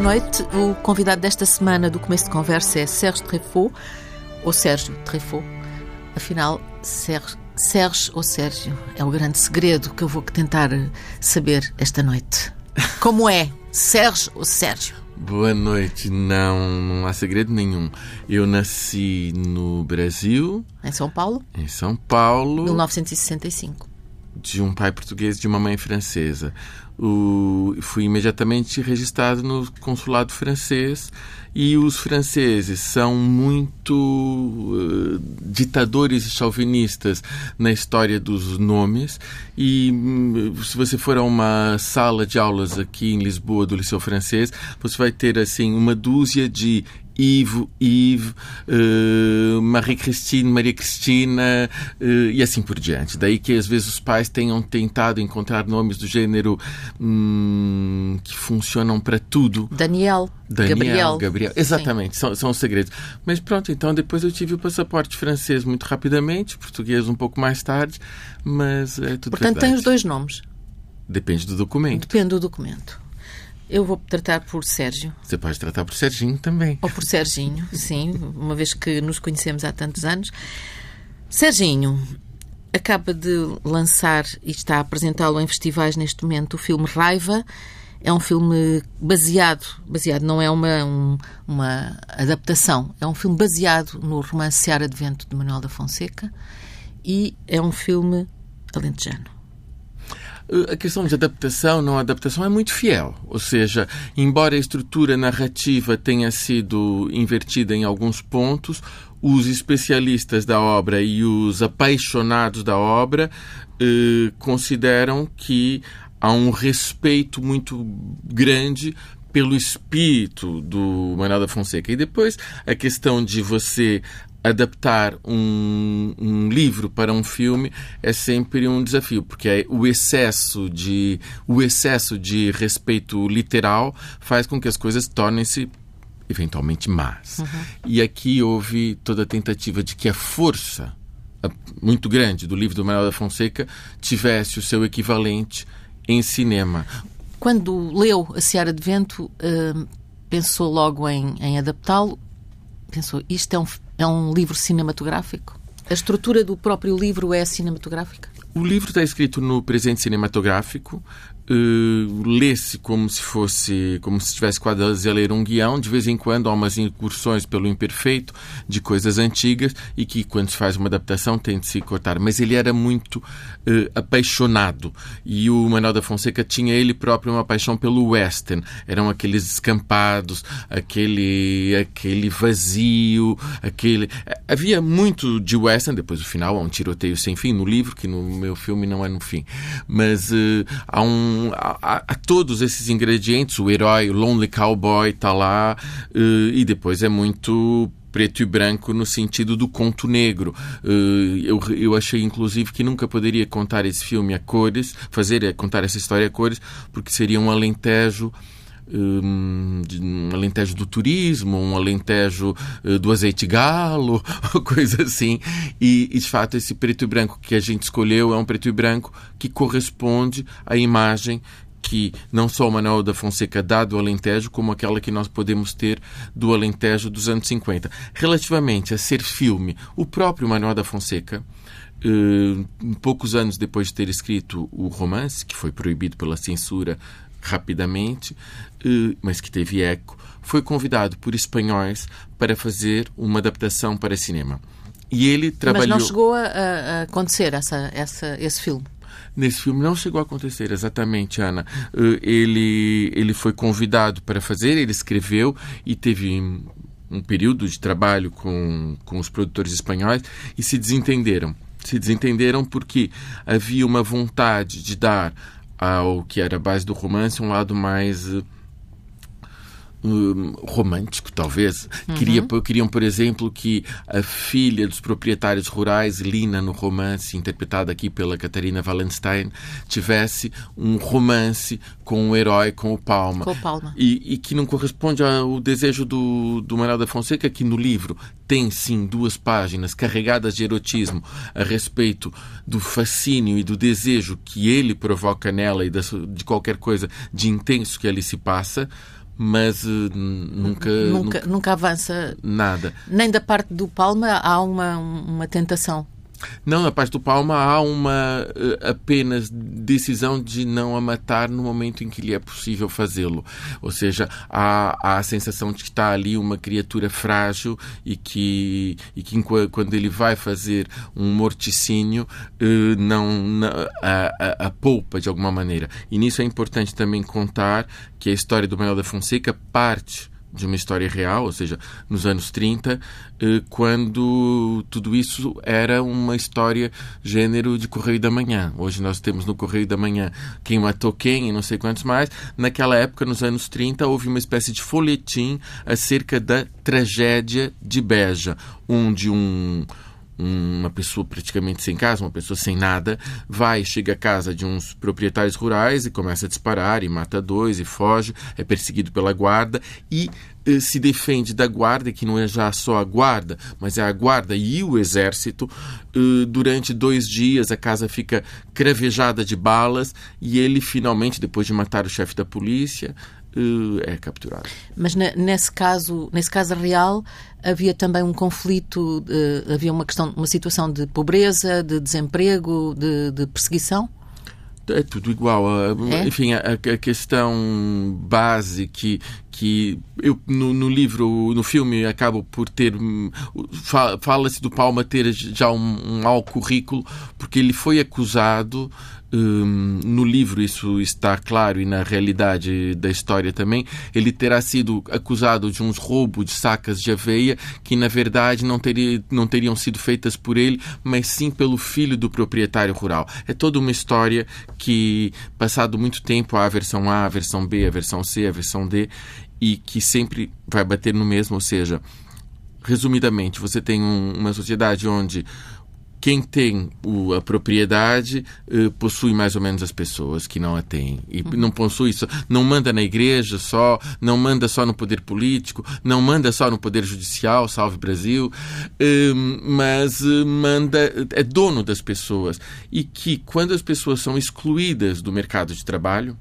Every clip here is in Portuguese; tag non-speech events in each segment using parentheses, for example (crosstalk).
boa noite. O convidado desta semana do começo de conversa é Sérgio Treffaut, ou Sérgio Treffaut. Afinal, Sérgio, Sérgio ou Sérgio é o grande segredo que eu vou tentar saber esta noite. Como é? Sérgio ou Sérgio? Boa noite. Não, não há segredo nenhum. Eu nasci no Brasil. Em São Paulo? Em São Paulo. 1965. De um pai português e de uma mãe francesa o, fui imediatamente registrado no consulado francês e os franceses são muito uh, ditadores e chauvinistas na história dos nomes. E hum, se você for a uma sala de aulas aqui em Lisboa do Liceu Francês você vai ter assim uma dúzia de Ivo, Yves, uh, Marie-Christine, Maria Cristina uh, e assim por diante. Daí que às vezes os pais tenham tentado encontrar nomes do gênero hum, que funcionam para tudo. Daniel, Daniel, Gabriel. Gabriel. Exatamente, são, são os segredos. Mas pronto, então depois eu tive o passaporte francês muito rapidamente, português um pouco mais tarde, mas é tudo Portanto, verdade. tem os dois nomes. Depende do documento. Depende do documento. Eu vou tratar por Sérgio. Você pode tratar por Serginho também. Ou por Serginho, (laughs) sim, uma vez que nos conhecemos há tantos anos. Serginho acaba de lançar e está a apresentá-lo em festivais neste momento o filme Raiva. É um filme baseado, baseado não é uma, um, uma adaptação, é um filme baseado no romance Seara de Vento de Manuel da Fonseca e é um filme alentejano. A questão de adaptação, não adaptação, é muito fiel. Ou seja, embora a estrutura narrativa tenha sido invertida em alguns pontos, os especialistas da obra e os apaixonados da obra eh, consideram que há um respeito muito grande pelo espírito do Manuel da Fonseca. E depois a questão de você adaptar um, um, livro para um filme é sempre um desafio, porque é o excesso de o excesso de respeito literal faz com que as coisas tornem-se eventualmente más. Uhum. E aqui houve toda a tentativa de que a força muito grande do livro do Manuel da Fonseca tivesse o seu equivalente em cinema. Quando leu A Seara de Vento, uh, pensou logo em, em adaptá-lo? Pensou, isto é um é um livro cinematográfico? A estrutura do próprio livro é cinematográfica? O livro está escrito no presente cinematográfico, uh, lê-se como se fosse, como se estivesse quase a ler um guião. De vez em quando há umas incursões pelo imperfeito de coisas antigas e que, quando se faz uma adaptação, tem de se cortar. Mas ele era muito uh, apaixonado e o Manuel da Fonseca tinha ele próprio uma paixão pelo western. Eram aqueles descampados, aquele, aquele vazio, aquele. Havia muito de western. Depois, no final, há um tiroteio sem fim no livro, que no meu filme não é no fim. Mas uh, há um a, todos esses ingredientes. O herói, o Lonely Cowboy está lá uh, e depois é muito preto e branco no sentido do conto negro. Uh, eu, eu achei, inclusive, que nunca poderia contar esse filme a cores, fazer eh, contar essa história a cores, porque seria um alentejo um, um alentejo do turismo, um alentejo uh, do azeite galo, (laughs) coisa assim. E, de fato, esse preto e branco que a gente escolheu é um preto e branco que corresponde à imagem que não só o Manuel da Fonseca dá do Alentejo, como aquela que nós podemos ter do Alentejo dos anos 50. Relativamente a ser filme, o próprio Manuel da Fonseca, uh, poucos anos depois de ter escrito o romance, que foi proibido pela censura rapidamente, mas que teve eco, foi convidado por espanhóis para fazer uma adaptação para cinema. E ele trabalhou. Mas não chegou a, a acontecer essa, essa, esse filme. Nesse filme não chegou a acontecer, exatamente, Ana. Ele, ele foi convidado para fazer, ele escreveu e teve um período de trabalho com, com os produtores espanhóis e se desentenderam. Se desentenderam porque havia uma vontade de dar ao que era a base do romance, um lado mais uh, romântico, talvez. Uhum. Queria, queriam, por exemplo, que a filha dos proprietários rurais, Lina, no romance, interpretada aqui pela Catarina Wallenstein, tivesse um romance com o herói, com o Palma. Com o Palma. E, e que não corresponde ao desejo do, do Manuel da Fonseca, que no livro tem sim duas páginas carregadas de erotismo a respeito do fascínio e do desejo que ele provoca nela e de qualquer coisa de intenso que ali se passa, mas uh, nunca, nunca, nunca. Nunca avança. Nada. Nem da parte do Palma há uma, uma tentação. Não, na parte do Palma há uma uh, apenas decisão de não a matar no momento em que lhe é possível fazê-lo. Ou seja, há, há, a sensação de que está ali uma criatura frágil e que, e que quando ele vai fazer um morticínio, uh, não, não a, a, a, poupa de alguma maneira. E nisso é importante também contar que a história do Manuel da Fonseca parte de uma história real, ou seja, nos anos 30, eh, quando tudo isso era uma história gênero de Correio da Manhã. Hoje nós temos no Correio da Manhã quem matou quem e não sei quantos mais. Naquela época, nos anos 30, houve uma espécie de folhetim acerca da tragédia de Beja, onde um uma pessoa praticamente sem casa, uma pessoa sem nada, vai, chega à casa de uns proprietários rurais e começa a disparar e mata dois e foge, é perseguido pela guarda e eh, se defende da guarda, que não é já só a guarda, mas é a guarda e o exército. Eh, durante dois dias a casa fica cravejada de balas e ele finalmente, depois de matar o chefe da polícia, é capturado. Mas nesse caso, nesse caso real, havia também um conflito, havia uma questão, uma situação de pobreza, de desemprego, de, de perseguição? É tudo igual. É? Enfim, a, a, questão base que, que eu no, no, livro, no filme, acabo por ter. Hum, fala-se do Palma ter já um, um mau currículo, porque ele foi acusado um, no livro isso está claro e na realidade da história também, ele terá sido acusado de uns roubos de sacas de aveia que na verdade não, teria, não teriam sido feitas por ele, mas sim pelo filho do proprietário rural. É toda uma história que, passado muito tempo, há a versão A, a versão B, a versão C, a versão D, e que sempre vai bater no mesmo, ou seja, resumidamente, você tem um, uma sociedade onde quem tem o, a propriedade uh, possui mais ou menos as pessoas que não a têm. E uhum. não possui só, não manda na igreja só, não manda só no poder político, não manda só no poder judicial, salve Brasil, uh, mas uh, manda, é dono das pessoas. E que quando as pessoas são excluídas do mercado de trabalho,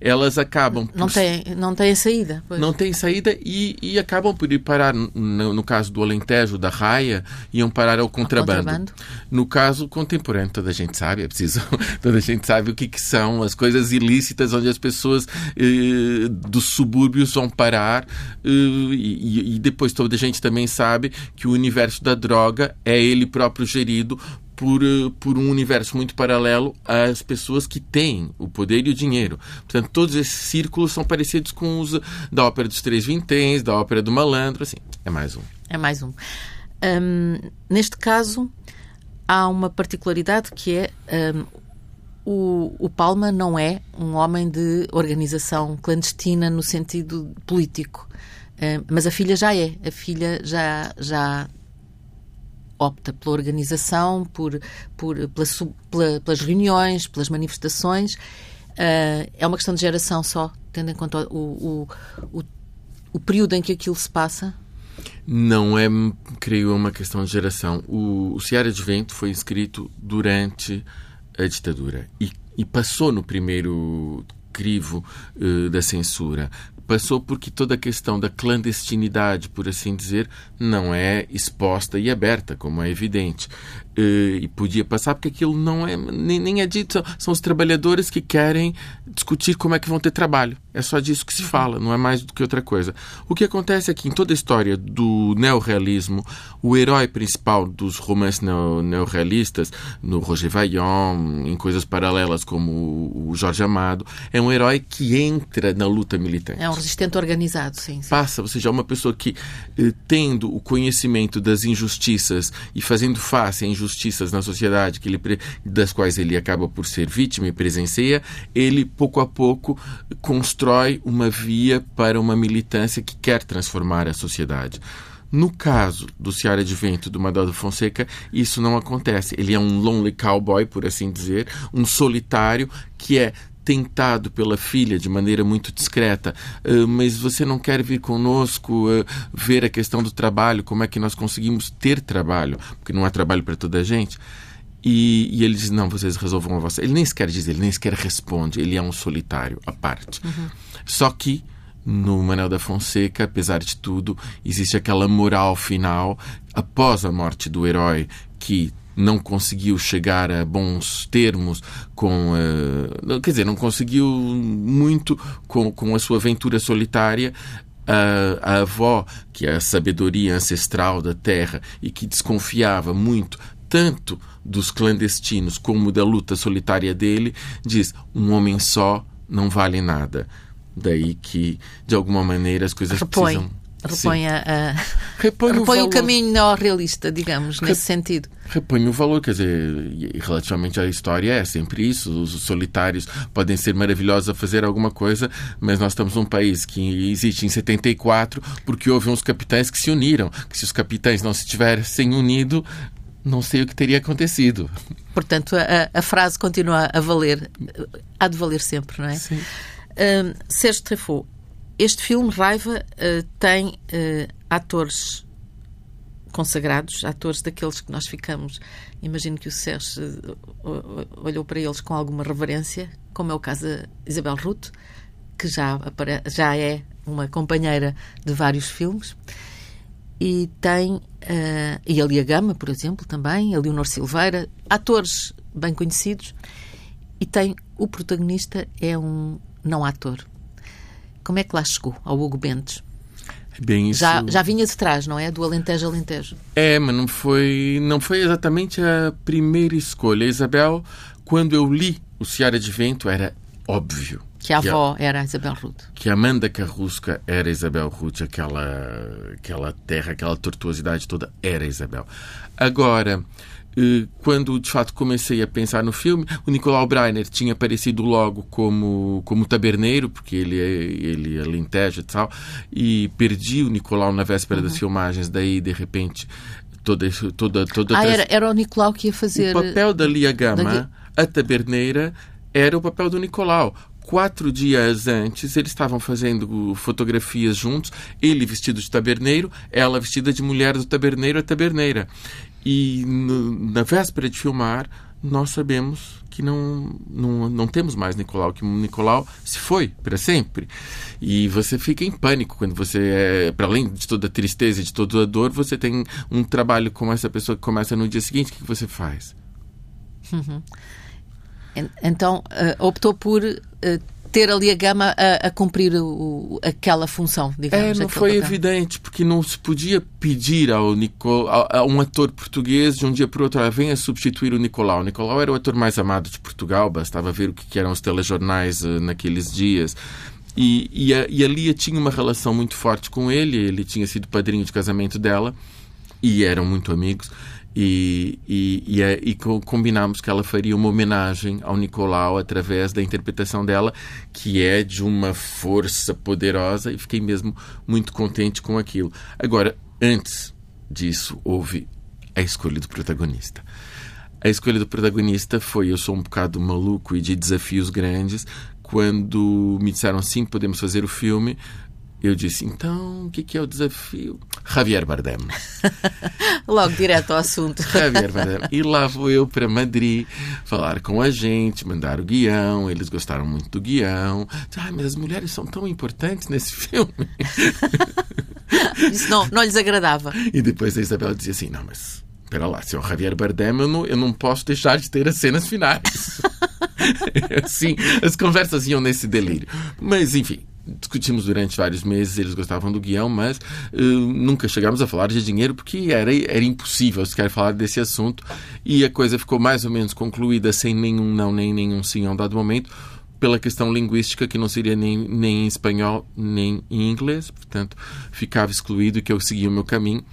elas acabam por... não tem não tem saída pois. não tem saída e, e acabam por ir parar no, no, caso do Alentejo da Raia iam parar ao contrabando. contrabando. no caso contemporâneo toda a gente sabe é preciso (laughs) toda a gente sabe o que, que são as coisas ilícitas onde as pessoas eh, dos subúrbios vão parar eh, e, e depois toda a gente também sabe que o universo da droga é ele próprio gerido por, eh, por um universo muito paralelo às pessoas que têm o poder e o dinheiro. Portanto, todos esses círculos são parecidos com os da ópera dos Três Vinténs, da ópera do Malandro, assim, é mais um. É mais um. um neste caso, há uma particularidade que é um, o, o Palma não é um homem de organização clandestina no sentido político. Um, mas a filha já é. A filha já, já opta pela organização, por, por, pela, pela, pelas reuniões, pelas manifestações. Uh, é uma questão de geração só, tendo em conta o, o, o, o, período em que aquilo se passa? Não é, creio, uma questão de geração. O, o Seara de Vento foi escrito durante a ditadura e, e passou no primeiro crivo uh, da censura passou porque toda a questão da clandestinidade, por assim dizer, não é exposta e aberta, como é evidente. Eh, e podia passar porque aquilo não é nem, nem é dito. São, são, os trabalhadores que querem discutir como é que vão ter trabalho. É só disso que se uhum. fala, não é mais do que outra coisa. O que acontece é que em toda a história do neorrealismo, o herói principal dos romances neorrealistas, no Roger Vaillant, em coisas paralelas como o Jorge Amado, é um herói que entra na luta militante. É um resistente organizado, sim. sim. Passa, ou seja, é uma pessoa que, eh, tendo o conhecimento das injustiças e fazendo face a injustiças injustiças na sociedade que ele, das quais ele acaba por ser vítima e presencia, ele pouco a pouco constrói uma via para uma militância que quer transformar a sociedade. No caso do Ciara de Vento do Madaldo Fonseca, isso não acontece. Ele é um lonely cowboy, por assim dizer, um solitário que é tentado pela filha de maneira muito discreta, uh, mas você não quer vir conosco uh, ver a questão do trabalho, como é que nós conseguimos ter trabalho, porque não há trabalho para toda a gente. E, e, ele diz: Não, vocês resolvam a vossa. Ele nem sequer diz, ele nem sequer responde, ele é um solitário à parte. Uhum. Só que no Manel da Fonseca, apesar de tudo, existe aquela moral final após a morte do herói que não conseguiu chegar a bons termos com. Uh, quer dizer, não conseguiu muito com, com a sua aventura solitária. A, a, avó, que é a sabedoria ancestral da terra e que desconfiava muito tanto dos clandestinos como da luta solitária dele, diz: um homem só não vale nada. Daí que, de alguma maneira, as coisas Repõe. precisam repõe, a, a, repõe, repõe o, o, caminho neorrealista, digamos, nesse sentido. Repõe o valor, quer dizer, relativamente à história é sempre isso. Os solitários podem ser maravilhosos a fazer alguma coisa, mas nós estamos num país que existe em 74 porque houve uns capitães que se uniram. Que se os capitães não se tivessem unido, não sei o que teria acontecido. Portanto, a, a frase continua a valer, há de valer sempre, não é? Sim. Um, Sérgio Treffaut, este filme, Raiva, uh, tem uh, atores consagrados, atores daqueles que nós ficamos. Imagino que o Sérgio uh, olhou para eles com alguma reverência, como é o caso da Isabel Ruth, que já, já é uma companheira de vários filmes. E tem. e a Lia Gama, por exemplo, também, a Leonor Silveira, atores bem conhecidos. E tem. O protagonista é um não ator como é que lá chegou, ao Hugo Bentes? Bem, isso... já, já vinha de trás, não é? Do Alentejo Alentejo. É, mas não foi, não foi exatamente a primeira escolha. A Isabel, quando eu li o Seara de Vento, era óbvio. Que a avó a, era a Isabel Ruth. Que Amanda Carrusca era Isabel Ruth, aquela, aquela terra, aquela tortuosidade toda era Isabel. Agora, quando de fato comecei a pensar no filme, o Nicolau Breiner tinha aparecido logo como, como taberneiro, porque ele é, ele é alentejo e tal, e perdi o Nicolau na véspera uhum. das filmagens, daí de repente toda toda toda ah, era, era o Nicolau que ia fazer o papel da Lia Gama da... a taberneira era o papel do Nicolau quatro dias antes, eles estavam fazendo fotografias juntos, ele vestido de taberneiro, ela vestida de mulher do taberneiro a taberneira. E no, na véspera de filmar, nós sabemos que não, não, não temos mais Nicolau, que Nicolau se foi para sempre. E você fica em pânico quando você é, para além de toda a tristeza de toda a dor, você tem um trabalho com essa pessoa que começa no dia seguinte. O que você faz? Uhum. Então, uh, optou por uh, ter ali a gama a, a cumprir o, aquela função, digamos. É, não foi papel. evidente, porque não se podia pedir ao Nico, a, a um ator português de um dia para o outro, ah, venha substituir o Nicolau. O Nicolau era o ator mais amado de Portugal, bastava ver o que eram os telejornais uh, naqueles dias. E, e, a, e a Lia tinha uma relação muito forte com ele, ele tinha sido padrinho de casamento dela e eram muito amigos. E, e, e, é, e, combinámos que ela faria uma homenagem ao Nicolau através da interpretação dela, que é de uma força poderosa, e fiquei mesmo muito contente com aquilo. Agora, antes disso, houve a escolha do protagonista. A escolha do protagonista foi: eu sou um bocado maluco e de desafios grandes. Quando me disseram sim, podemos fazer o filme, eu disse, então, o que, que é o desafio? Javier Bardem. (laughs) Logo direto ao assunto. (laughs) Javier Bardem. E lá vou eu para Madrid falar com a gente, mandar o guião. Eles gostaram muito do guião. Ah, mas as mulheres são tão importantes nesse (laughs) filme. Isso não, não lhes agradava. E depois a Isabel dizia assim, não, mas espera lá, se é o Javier Bardem, eu não, eu não posso deixar de ter as cenas finais. assim, as conversas iam nesse delírio. Mas, enfim, discutimos durante vários meses, eles gostavam do guião, mas uh, nunca chegámos a falar de dinheiro porque era, era impossível sequer falar desse assunto. E a coisa ficou mais ou menos concluída sem nenhum não nem nenhum sim a um dado momento pela questão linguística que não seria nem, nem em espanhol nem em inglês, portanto ficava excluído que eu seguia o meu caminho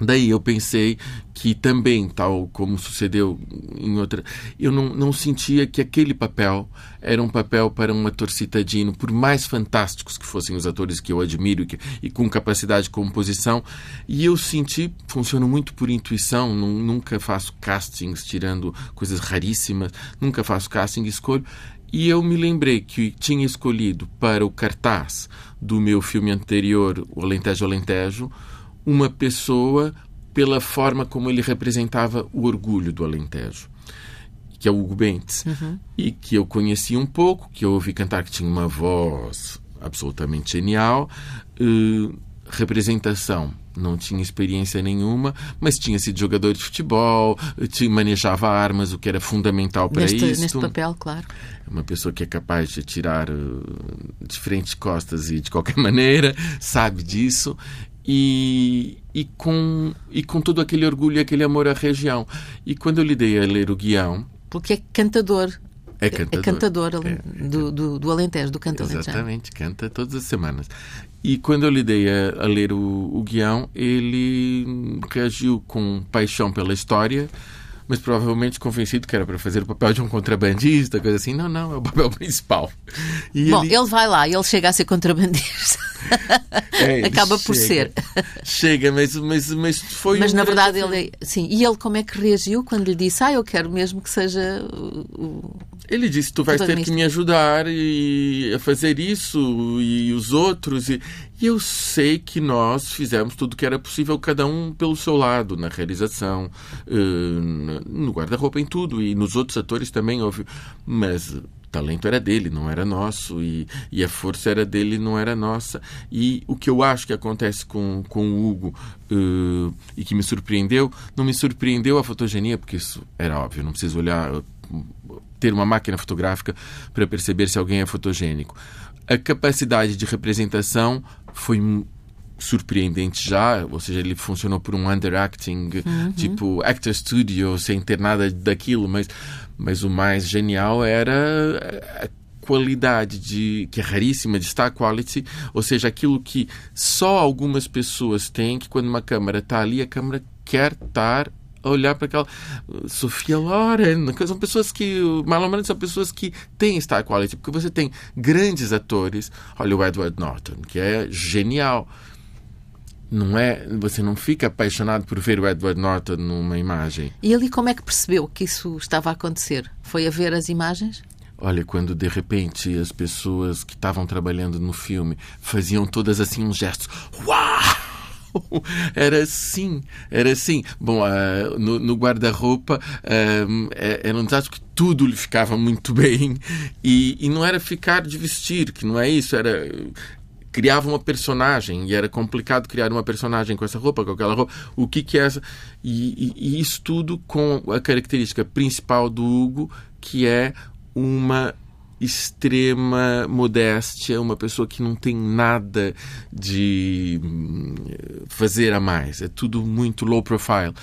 Daí eu pensei que também, tal como sucedeu em outra, eu não, não sentia que aquele papel era um papel para um ator citadino, por mais fantásticos que fossem os atores que eu admiro que, e com capacidade de composição. E eu senti, funciono muito por intuição, não, nunca faço castings tirando coisas raríssimas, nunca faço casting, escolho. E eu me lembrei que tinha escolhido para o cartaz do meu filme anterior, O Alentejo Alentejo, uma pessoa pela forma como ele representava o orgulho do Alentejo, que é o Hugo Bentes, uhum. e que eu conheci um pouco, que eu ouvi cantar que tinha uma voz absolutamente genial. Uh, representação não tinha experiência nenhuma, mas tinha sido jogador de futebol, tinha, manejava armas, o que era fundamental para isso. Neste papel, claro. Uma pessoa que é capaz de atirar uh, de frente costas e de qualquer (laughs) maneira, sabe disso. E, e, com, e com todo aquele orgulho e aquele amor à região. E quando eu lhe dei a ler o guião. Porque é cantador. É cantador. É cantador é, do, do, do Alentejo, do canto Exatamente, canta todas as semanas. E quando eu lhe dei a, a ler o, o guião, ele reagiu com paixão pela história, mas provavelmente convencido que era para fazer o papel de um contrabandista, coisa assim. Não, não, é o papel (laughs) principal. E Bom, ele... ele vai lá ele chega a ser contrabandista. É, (laughs) Acaba por ser. Chega, mas, mas, mas foi. Mas um na verdade ele. Sim. E ele como é que reagiu quando lhe disse: Ah, eu quero mesmo que seja o. Ele disse: Tu vais ter que me ajudar e, a fazer isso e os outros. E, e eu sei que nós fizemos tudo o que era possível, cada um pelo seu lado, na realização, eh, no guarda-roupa, em tudo. E nos outros atores também, óbvio. Mas talento era dele, não era nosso, e, e, a força era dele, não era nossa. E o que eu acho que acontece com, com o Hugo uh, e que me surpreendeu, não me surpreendeu a fotogenia, porque isso era óbvio, não preciso olhar, ter uma máquina fotográfica para perceber se alguém é fotogênico. A capacidade de representação foi surpreendente já, ou seja, ele funcionou por um underacting, uhum. tipo actor studio, sem ter nada daquilo, mas, mas o mais genial era a qualidade de que é raríssima de star quality, ou seja, aquilo que só algumas pessoas têm, que quando uma câmera está ali, a câmera quer estar a olhar para aquela Sofia Loren, são pessoas que, malamente são pessoas que têm star quality, porque você tem grandes atores, olha o Edward Norton, que é genial não é, você não fica apaixonado por ver o Edward Norton numa imagem. E ali como é que percebeu que isso estava a acontecer? Foi a ver as imagens? Olha, quando de repente as pessoas que estavam trabalhando no filme faziam todas assim uns gestos. Uau! Era assim, era assim. Bom, uh, no, no guarda-roupa uh, era um desastre que tudo lhe ficava muito (laughs) bem e, e não era ficar de vestir, que não é isso, era criava uma personagem e era complicado criar uma personagem com essa roupa, com aquela roupa. O que que é essa? E, e, e isso tudo com a característica principal do Hugo, que é uma extrema modéstia, uma pessoa que não tem nada de hum, fazer a mais. É tudo muito low profile.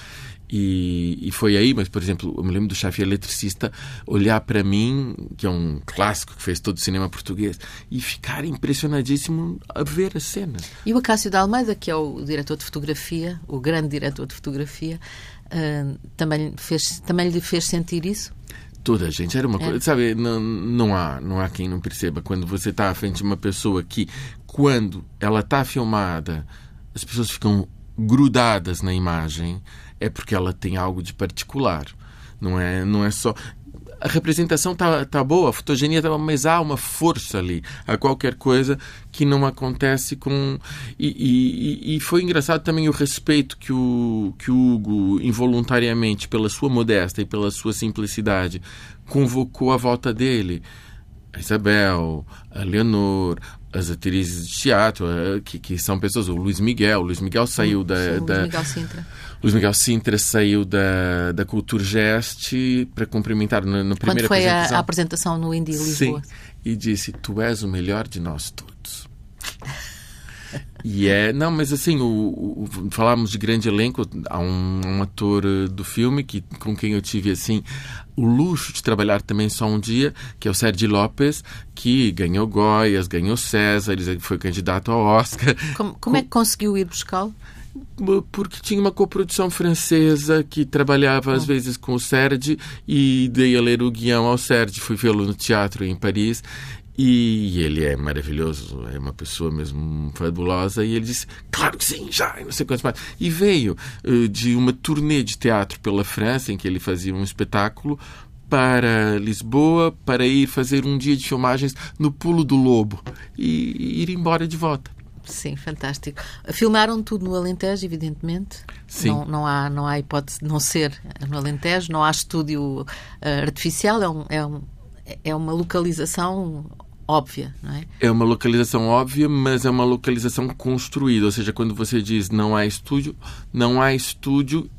E, e, foi aí, mas, por exemplo, eu me lembro do Xavier Eletricista olhar para mim, que é um clássico que fez todo o cinema português, e ficar impressionadíssimo a ver a cena. E o Acácio da Almeida, que é o diretor de fotografia, o grande diretor de fotografia, uh, também, fez, também lhe fez sentir isso? Toda a gente era uma é. coisa, sabe? Não, não, há, não há quem não perceba. Quando você está à frente de uma pessoa que, quando ela está filmada, as pessoas ficam grudadas na imagem é porque ela tem algo de particular. Não é, não é só. A representação está tá boa, a fotogenia está mas há uma força ali, há qualquer coisa que não acontece com. E, e, e, foi engraçado também o respeito que o, que o Hugo, involuntariamente, pela sua modéstia e pela sua simplicidade, convocou à volta dele. A Isabel, a Leonor, as atrizes de teatro, eh, que, que são pessoas, o Luiz Miguel, o Luiz Miguel saiu da, Sim, da. Luiz Miguel Sintra. Luiz Miguel Sintra saiu da, da Culturgest para cumprimentar na, na primeira Quando foi apresentação. A, a apresentação no Indie Lisboa. Sim, e disse: Tu és o melhor de nós todos. E é, não, mas assim, o, o, falámos de grande elenco, há um, um, ator eh, do filme que, com quem eu tive assim o luxo de trabalhar também só um dia, que é o Sérgio Lopes, que ganhou Goias, ganhou César, ele foi candidato ao Oscar. Como, como é que conseguiu ir buscá-lo? Porque tinha uma coprodução francesa que trabalhava às hum. vezes com o Serge e dei a ler o guião ao Serge, fui vê-lo no teatro em Paris e ele é maravilhoso, é uma pessoa mesmo fabulosa. E ele disse: Claro que sim, já, e não sei quantos mais. E veio uh, de uma turnê de teatro pela França, em que ele fazia um espetáculo, para Lisboa para ir fazer um dia de filmagens no Pulo do Lobo e ir embora de volta. Sim, fantástico. Filmaram tudo no Alentejo, evidentemente. Sim. Não, não, há, não há hipótese de não ser no Alentejo, não há estúdio uh, artificial, é, um, é, um, é uma localização óbvia, não é? É uma localização óbvia, mas é uma localização construída. Ou seja, quando você diz não há estúdio, não há estúdio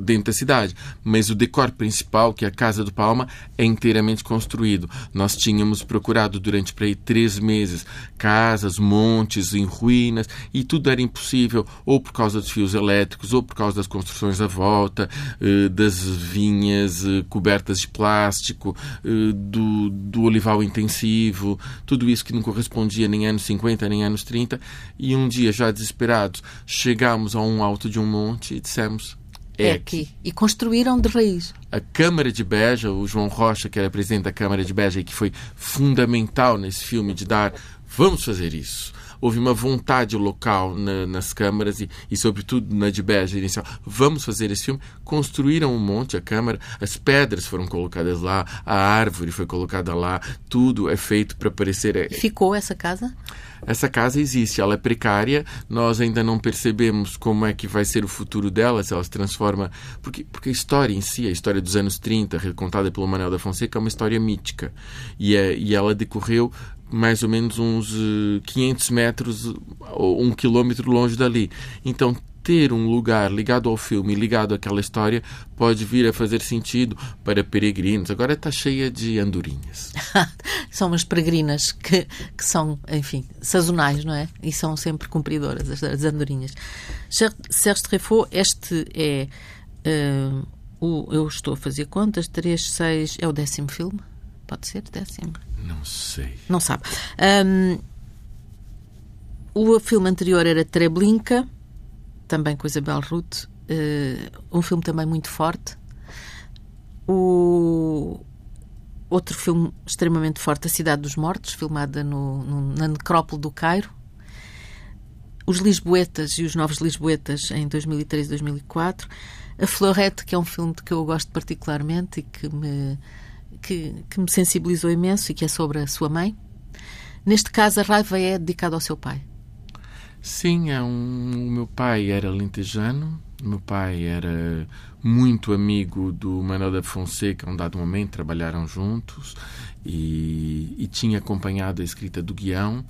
dentro da cidade, mas o decor principal, que é a Casa do Palma, é inteiramente construído. Nós tínhamos procurado durante para aí três meses casas, montes em ruínas e tudo era impossível, ou por causa dos fios elétricos, ou por causa das construções à volta, eh, das vinhas eh, cobertas de plástico, eh, do, do olival intensivo, tudo isso que não correspondia nem anos 50 nem anos 30. E um dia, já desesperados, chegámos a um alto de um monte e dissemos é, é aqui. E construíram de raiz. A Câmara de Beja, o João Rocha, que era presidente da Câmara de Beja e que foi fundamental nesse filme de dar vamos fazer isso. Houve uma vontade local na, nas câmaras e, e, sobretudo, na de Beja inicial. Vamos fazer esse filme. Construíram um monte a Câmara, as pedras foram colocadas lá, a árvore foi colocada lá, tudo é feito para parecer. É Ficou essa casa? Essa casa existe, ela é precária, nós ainda não percebemos como é que vai ser o futuro dela, se ela se transforma. Porque, porque a história em si, a história dos anos 30, contada pelo Manuel da Fonseca, é uma história mítica. E, é, e ela decorreu mais ou menos uns 500 eh, metros ou um quilômetro longe dali. Então, ter um lugar ligado ao filme, ligado àquela história, pode vir a fazer sentido para peregrinos. Agora está cheia de andorinhas. (laughs) são umas peregrinas que, que são, enfim, sazonais, não é? E são sempre cumpridoras, as, as andorinhas. Serge Treffaut, este é. Uh, o, eu estou a fazer contas, 3, 6. É o décimo filme? Pode ser décimo? Não sei. Não sabe. Um, o filme anterior era Treblinka também com Isabel Ruth, uh, um filme também muito forte. O outro filme extremamente forte, A Cidade dos Mortos, filmada no, no, na necrópole do Cairo. Os Lisboetas e os Novos Lisboetas em 2003 e 2004. A Florete, que é um filme de que eu gosto particularmente e que me, que, que me sensibilizou imenso e que é sobre a sua mãe. Neste caso, a raiva é dedicada ao seu pai. Sim, é um, o meu pai era lentejano, meu pai era muito amigo do Manuel da Fonseca, um dado momento trabalharam juntos e, e tinha acompanhado a escrita do guião.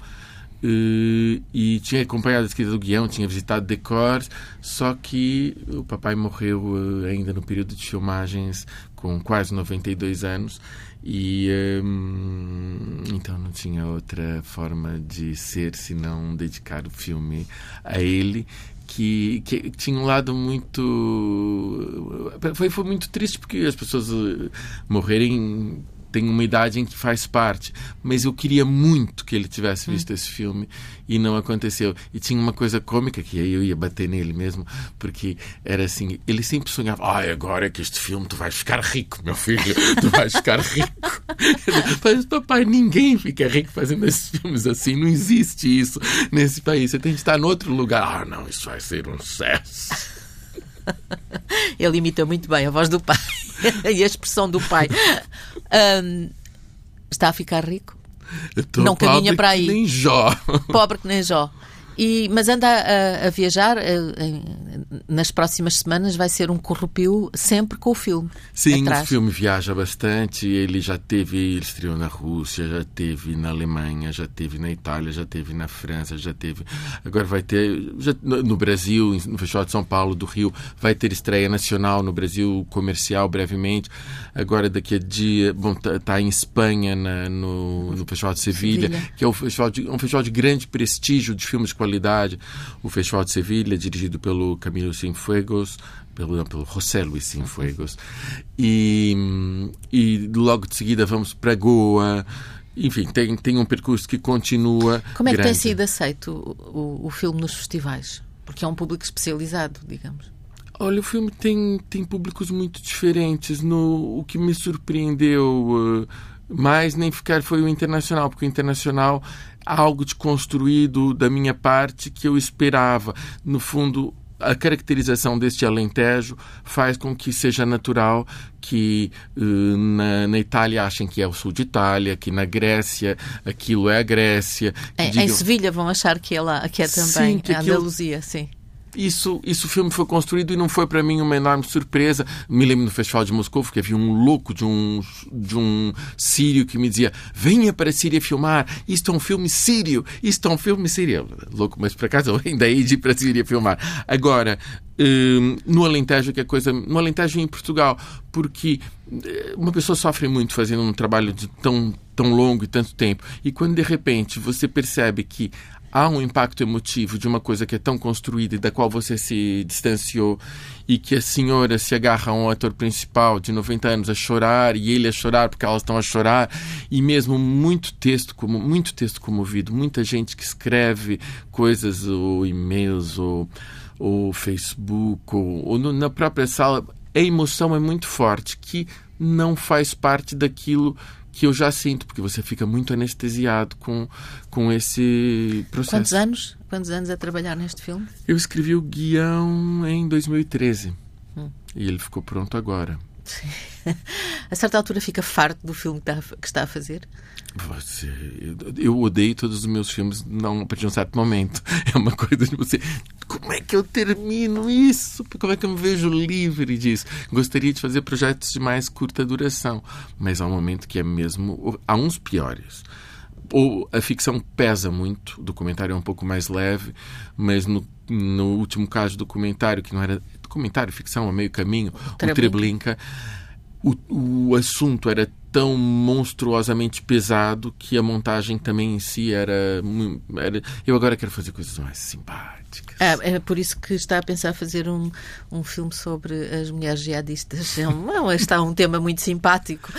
E, e, tinha acompanhado a escrita do guião, tinha visitado decors, só que o papai morreu eh, ainda no período de filmagens com quase 92 anos e hum, então não tinha outra forma de ser senão dedicar o filme a ele que, que, tinha um lado muito. Foi, foi muito triste porque as pessoas eh, morrerem tem uma idade em que faz parte. Mas eu queria muito que ele tivesse hum. visto hum. esse filme e não aconteceu. E tinha uma coisa cômica que aí eu ia bater nele mesmo, porque era assim: ele sempre sonhava, ai, ah, agora é que este filme tu vais ficar rico, meu filho, tu vais ficar rico. (laughs) Mas, papai, ninguém fica rico fazendo esses filmes assim, não existe isso nesse país. Você tem que estar em outro lugar. Ah, não, isso vai ser um sucesso. (laughs) Ele imita muito bem a voz do pai (laughs) e a expressão do pai. Um, está a ficar rico? Não caminha para aí. nem Jó. Pobre que nem Jó. E, mas anda a, a viajar, a, a, nas próximas semanas vai ser um corrupio sempre com o filme. Sim, atrás. o filme viaja bastante. Ele já teve, ele estreou na Rússia, já teve na Alemanha, já teve na Itália, já teve na França, já teve. Agora vai ter já, no Brasil, no Festival de São Paulo, do Rio, vai ter estreia nacional no Brasil, comercial brevemente. Agora daqui a dia, bom, tá, tá em Espanha na, no, no Festival de Sevilha, Sevilha, que é um festival de, um festival de grande prestígio de filmes de qualidade qualidade. O Festival de Sevilha, dirigido pelo Camilo Cienfuegos, pelo, pelo José Luis Cienfuegos. E, e logo de seguida vamos para Goa. Enfim, tem, tem um percurso que continua. Como é que grande. tem sido aceito o, o, o filme nos festivais? Porque é um público especializado, digamos. Olha, o filme tem, tem públicos muito diferentes. No, o que me surpreendeu uh, mais nem ficar foi o internacional, porque o internacional algo de construído da minha parte que eu esperava. No fundo, a caracterização deste Alentejo faz com que seja natural que uh, na, na, Itália achem que é o sul de Itália, que na Grécia aquilo é a Grécia. Em, digam... em Sevilha vão achar que é lá, que é também sim, que a Andaluzia, sim. Isso, isso o filme foi construído e não foi para mim uma enorme surpresa. Me lembro no Festival de Moscou que havia um louco de um, de um sírio que me dizia: venha para a Síria filmar, isto é um filme sírio, isto é um filme sírio. Louco, mas por acaso eu ainda hei de ir para a Síria filmar. Agora, hum, no Alentejo, que é coisa. No Alentejo em Portugal, porque eh, uma pessoa sofre muito fazendo um trabalho de tão, tão longo e tanto tempo. E quando de repente você percebe que há um impacto emotivo de uma coisa que é tão construída e da qual você se distanciou e que a senhora se agarra a um ator principal de 90 anos a chorar e ele a chorar porque elas estão a chorar. E mesmo muito texto como muito texto comovido muita gente que escreve coisas ou e-mails ou, ou Facebook ou, ou no, na própria sala a emoção é muito forte que não faz parte daquilo que eu já sinto, porque você fica muito anestesiado com, com esse processo. Quantos anos? Quantos anos a trabalhar neste filme? Eu escrevi o guião em 2013 hum. e ele ficou pronto agora. A certa altura fica farto do filme que está, que está a fazer? Você, eu odeio todos os meus filmes não, a partir de um certo momento. (laughs) É uma coisa de você. Como é que eu termino isso? Como é que eu me vejo livre disso? Gostaria de fazer projetos de mais curta duração, mas há um momento que é mesmo. Há uns piores ou a ficção pesa muito, o documentário é um pouco mais leve, mas no, no último caso do documentário, que não era documentário, ficção a meio caminho, Treblinka. o Treblinka, o, o assunto era tão monstruosamente pesado que a montagem também em si era, era eu agora quero fazer coisas mais simpáticas. É, é por isso que está a pensar fazer um, um filme sobre as mulheres jihadistas. É um, está um tema muito simpático.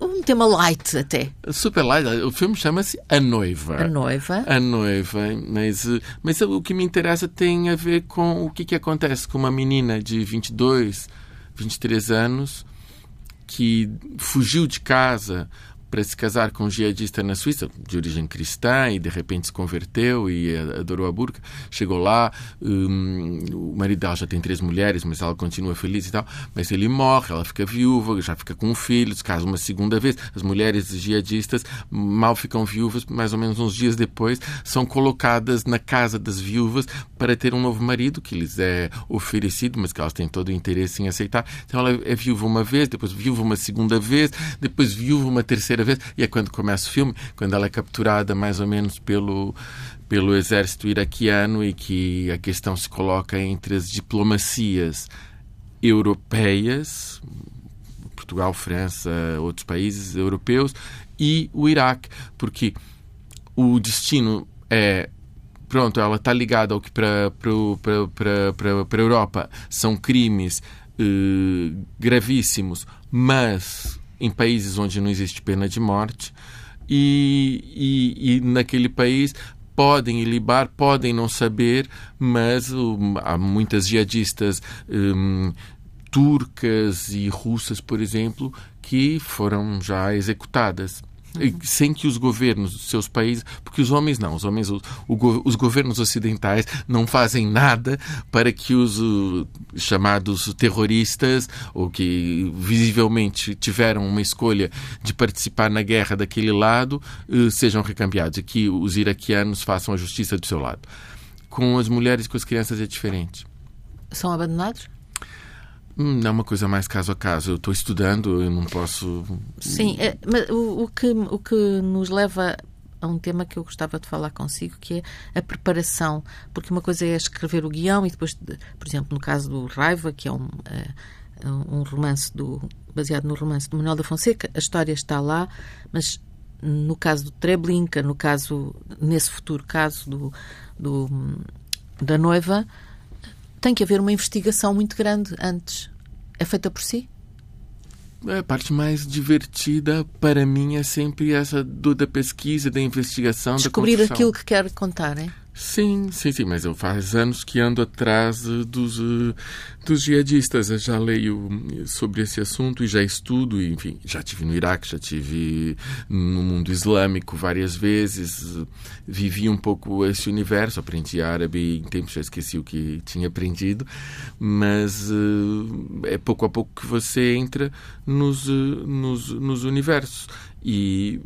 Um tema light até. Super light. O filme chama-se A Noiva. A Noiva. A Noiva mas, mas o que me interessa tem a ver com o que, que acontece com uma menina de 22 23 anos que fugiu de casa para se casar com um jihadista na Suíça, de origem cristã, e de repente se converteu e adorou a burca. Chegou lá, um, o marido dela já tem três mulheres, mas ela continua feliz e tal. Mas ele morre, ela fica viúva, já fica com um filho, se casa uma segunda vez. As mulheres jihadistas mal ficam viúvas, mais ou menos uns dias depois, são colocadas na casa das viúvas para ter um novo marido que lhes é oferecido, mas que elas têm todo o interesse em aceitar. Então ela é viúva uma vez, depois viúva uma segunda vez, depois viúva uma terceira vez, e é quando começa o filme, quando ela é capturada mais ou menos pelo, pelo exército iraquiano e que a questão se coloca entre as diplomacias europeias, Portugal, França, outros países europeus, e o Iraque, porque o destino é pronto, ela está ligada ao que para a Europa. São crimes eh, gravíssimos, mas em países onde não existe pena de morte e, e, e naquele país podem ilibar, podem não saber, mas um, há muitas jihadistas um, turcas e russas, por exemplo, que foram já executadas sem que os governos dos seus países, porque os homens não, os homens, o, o, os governos ocidentais não fazem nada para que os uh, chamados terroristas, ou que visivelmente tiveram uma escolha de participar na guerra daquele lado, uh, sejam recambiados e que os iraquianos façam a justiça do seu lado. Com as mulheres e com as crianças é diferente. São abandonados? Hum, não é uma coisa mais caso a caso. Eu estou estudando, eu não posso. Sim, é, mas o, o, que, o que nos leva a um tema que eu gostava de falar consigo, que é a preparação. Porque uma coisa é escrever o guião e depois, por exemplo, no caso do Raiva, que é um, é, um romance do, baseado no romance de Manuel da Fonseca, a história está lá, mas no caso do Treblinka, no caso, nesse futuro caso do, do da noiva, tem que haver uma investigação muito grande antes. É feita por si? A parte mais divertida para mim é sempre essa do, da pesquisa, da investigação, Descobrir da aquilo que quer contar, é? Sim, sim, sim, mas eu faz anos que ando atrás dos, uh, dos jihadistas. Eu já leio sobre esse assunto e já estudo, e, enfim, já tive no Iraque, já tive no mundo islâmico várias vezes. Vivi um pouco esse universo, aprendi árabe em tempos já esqueci o que tinha aprendido, mas é pouco a pouco que você entra nos, nos, nos universos. E,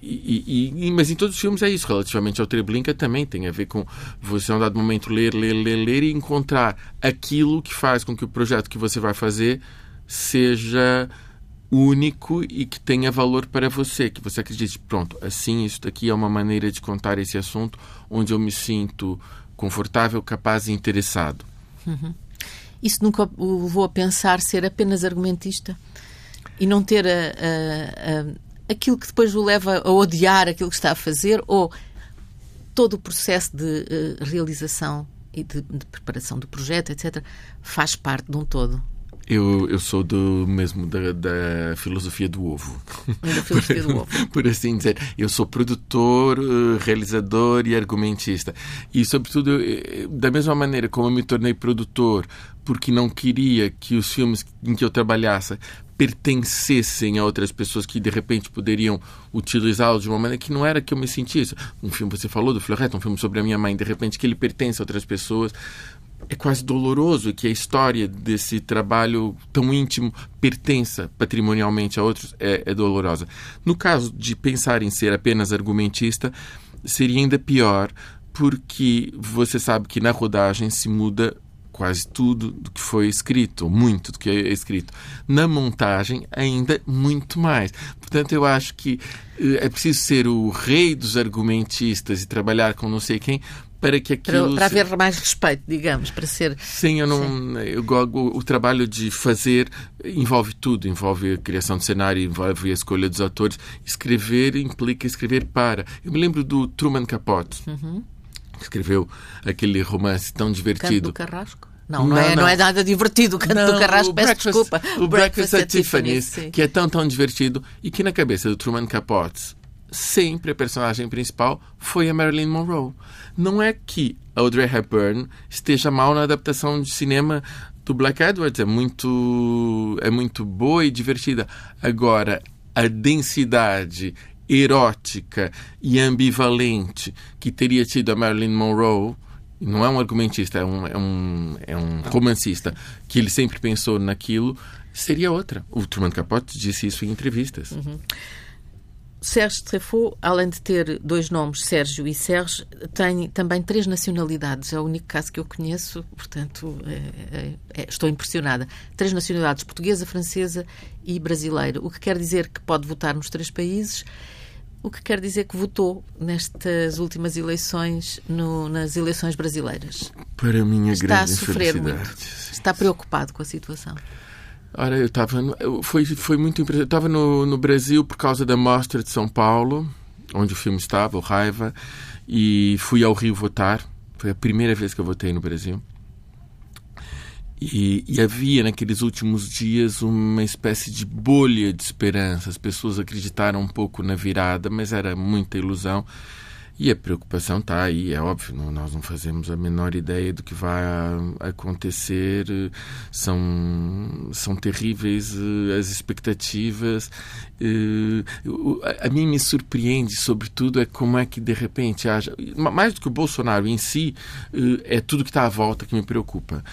e, e, mas em todos os filmes é isso. Relativamente ao Treblinka também tem a ver com você, a um dado momento, ler, ler, ler, ler e encontrar aquilo que faz com que o projeto que você vai fazer seja único e que tenha valor para você, que você acredite, pronto, assim, isso daqui é uma maneira de contar esse assunto onde eu me sinto confortável, capaz e interessado. Uhum. Isso nunca o levou a pensar ser apenas argumentista? E não ter a, a, a, aquilo que depois o leva a odiar aquilo que está a fazer ou todo o processo de uh, realização e de, de, preparação do projeto, etc., faz parte de um todo. Eu, eu sou do mesmo da, da filosofia do ovo. Da filosofia do (laughs) ovo. Por assim dizer. Eu sou produtor, eh, realizador e argumentista. E, sobretudo, da mesma maneira como eu me tornei produtor porque não queria que os filmes em que eu trabalhasse pertencessem a outras pessoas que de repente poderiam utilizá-lo de uma maneira que não era que eu me sentisse. Um filme, você falou do Florette, um filme sobre a minha mãe, de repente que ele pertence a outras pessoas. É quase doloroso que a história desse trabalho tão íntimo pertença patrimonialmente a outros. É, é dolorosa. No caso de pensar em ser apenas argumentista, seria ainda pior, porque você sabe que na rodagem se muda quase tudo do que foi escrito, muito do que é escrito. Na montagem, ainda muito mais. Portanto, eu acho que eh, é preciso ser o rei dos argumentistas e trabalhar com não sei quem para que aquilo... Para, para haver mais respeito, digamos, para ser... Sim, eu não... Sim. Eu, o, o trabalho de fazer envolve tudo. Envolve a criação de cenário, envolve a escolha dos atores. Escrever implica escrever para. Eu me lembro do Truman Capote. Uhum. Escreveu aquele romance tão divertido. Canto do Carrasco? Não, não, não, é, não. é nada divertido o canto não, do Carrasco, peço desculpa. O Breakfast, Breakfast at Tiffany's, Tiffany's que é tão, tão divertido e que na cabeça do Truman Capote sempre a personagem principal foi a Marilyn Monroe. Não é que Audrey Hepburn esteja mal na adaptação de cinema do Black Edwards, é muito, é muito boa e divertida. Agora, a densidade erótica e ambivalente que teria tido a Marilyn Monroe não é um argumentista, é um, é um, é um romancista que ele sempre pensou naquilo, seria outra. O Truman Capote disse isso em entrevistas. Uhum. Sérgio Treffaut, além de ter dois nomes, Sérgio e Sérgio, tem também três nacionalidades. É o único caso que eu conheço, portanto, é, é, é, estou impressionada. Três nacionalidades, portuguesa, francesa e brasileira. O que quer dizer que pode votar nos três países o que quer dizer que votou nestas últimas eleições, no, nas eleições brasileiras. Para mim, a Está grande a sofrer muito. Está preocupado com a situação. Ora, eu estava. Foi, foi muito impressionante. Eu estava no, no Brasil por causa da Mostra de São Paulo, onde o filme estava, o Raiva, e fui ao Rio votar. Foi a primeira vez que eu votei no Brasil. E, e, havia naqueles últimos dias uma espécie de bolha de esperança. As pessoas acreditaram um pouco na virada, mas era muita ilusão. E a preocupação está aí, é óbvio, não, nós não fazemos a menor ideia do que vai acontecer, são, são terríveis eh, as expectativas. Eh, a mim me surpreende, sobretudo, é como é que de repente haja. Mais do que o Bolsonaro em si, eh, é tudo que está à volta que me preocupa.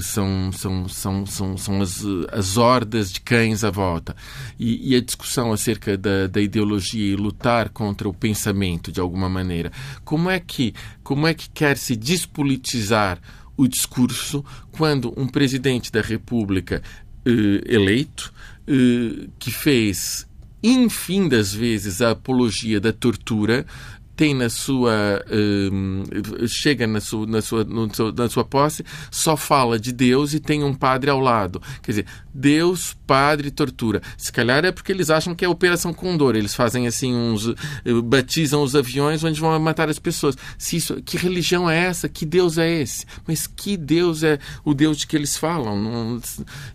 São, são, são, são, são as, as hordas de cães à volta. E, e a discussão acerca da, da ideologia e lutar contra o pensamento, de alguma maneira maneira. Como é que, como é que quer se despolitizar o discurso quando um presidente da República eh, eleito, eh, que fez enfim das vezes a apologia da tortura, tem na sua uh, chega na sua, na sua, na sua posse, só fala de Deus e tem um padre ao lado. Quer dizer, Deus, padre, tortura. Se calhar é porque eles acham que é Operação Condor. Eles fazem assim uns uh, batizam os aviões onde vão matar as pessoas. Se isso, que religião é essa? Que Deus é esse? Mas que Deus é o Deus de que eles falam? Não,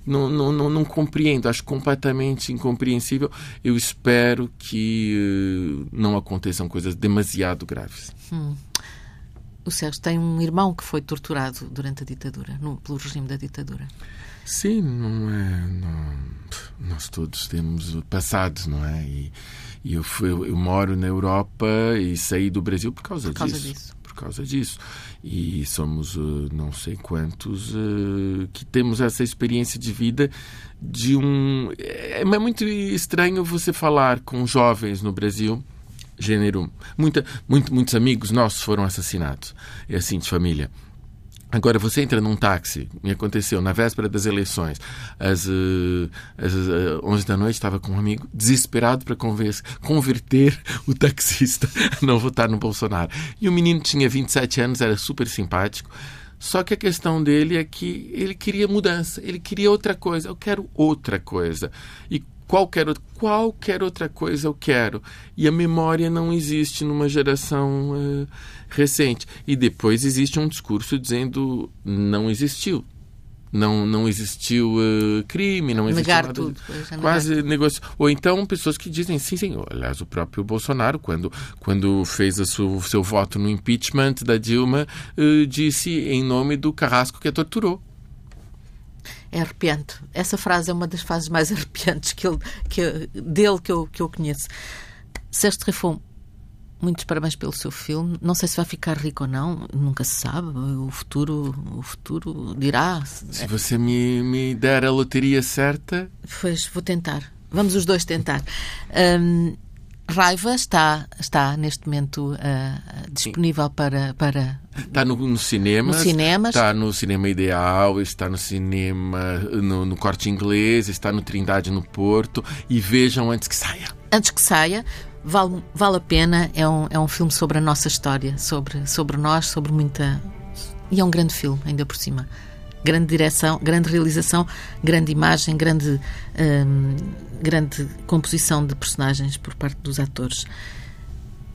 não, não, não, não compreendo. Acho completamente incompreensível. Eu espero que uh, não aconteçam coisas demasiado demasiado graves. Hum. O Sérgio tem um irmão que foi torturado durante a ditadura, no, pelo regime da ditadura. Sim, não é. Não, nós todos temos passados, não é? E, e eu, fui, eu, moro na Europa e saí do Brasil por causa, por causa disso. disso. Por causa disso. E somos uh, não sei quantos uh, que temos essa experiência de vida de um. É, é muito estranho você falar com jovens no Brasil gênero. Muita, muito, muitos amigos nossos foram assassinados. É assim, de família. Agora, você entra num táxi, me aconteceu na véspera das eleições, às, uh, às uh, 11 da noite, estava com um amigo desesperado para converter o taxista a não votar no Bolsonaro. E o menino tinha 27 anos, era super simpático, só que a questão dele é que ele queria mudança, ele queria outra coisa. Eu quero outra coisa. E qualquer, qualquer outra coisa eu quero. E a memória não existe numa geração uh, recente. E depois existe um discurso dizendo não existiu. Não, não existiu uh, crime, não existiu negar nada. tudo. É quase negócio. Ou então pessoas que dizem sim, sim. Aliás, o próprio Bolsonaro, quando, quando fez o seu, seu voto no impeachment da Dilma, uh, disse em nome do carrasco que a torturou. É arrepiante. Essa frase é uma das frases mais (laughs) arrepiantes que ele, que, dele que eu, que eu conheço. Sérgio Trefon, muitos parabéns pelo seu filme. Não sei se vai ficar rico ou não, nunca se sabe. O futuro, o futuro dirá. Se você me, me der a loteria certa. Pois, vou tentar. Vamos os dois tentar. Um, Raiva está, está neste momento uh, disponível para, para. Está no, no cinema. No cinemas. Está no cinema ideal, está no cinema no, no corte inglês, está no Trindade no Porto. E vejam antes que saia. Antes que saia, vale, vale a pena. É um, é um filme sobre a nossa história, sobre, sobre nós, sobre muita. E é um grande filme, ainda por cima grande direção, grande realização, grande imagem, grande, hum, grande composição de personagens por parte dos atores.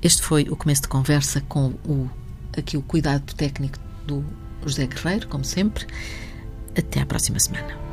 Este foi o começo de conversa com o, aqui o cuidado técnico do José Guerreiro, como sempre. Até à próxima semana.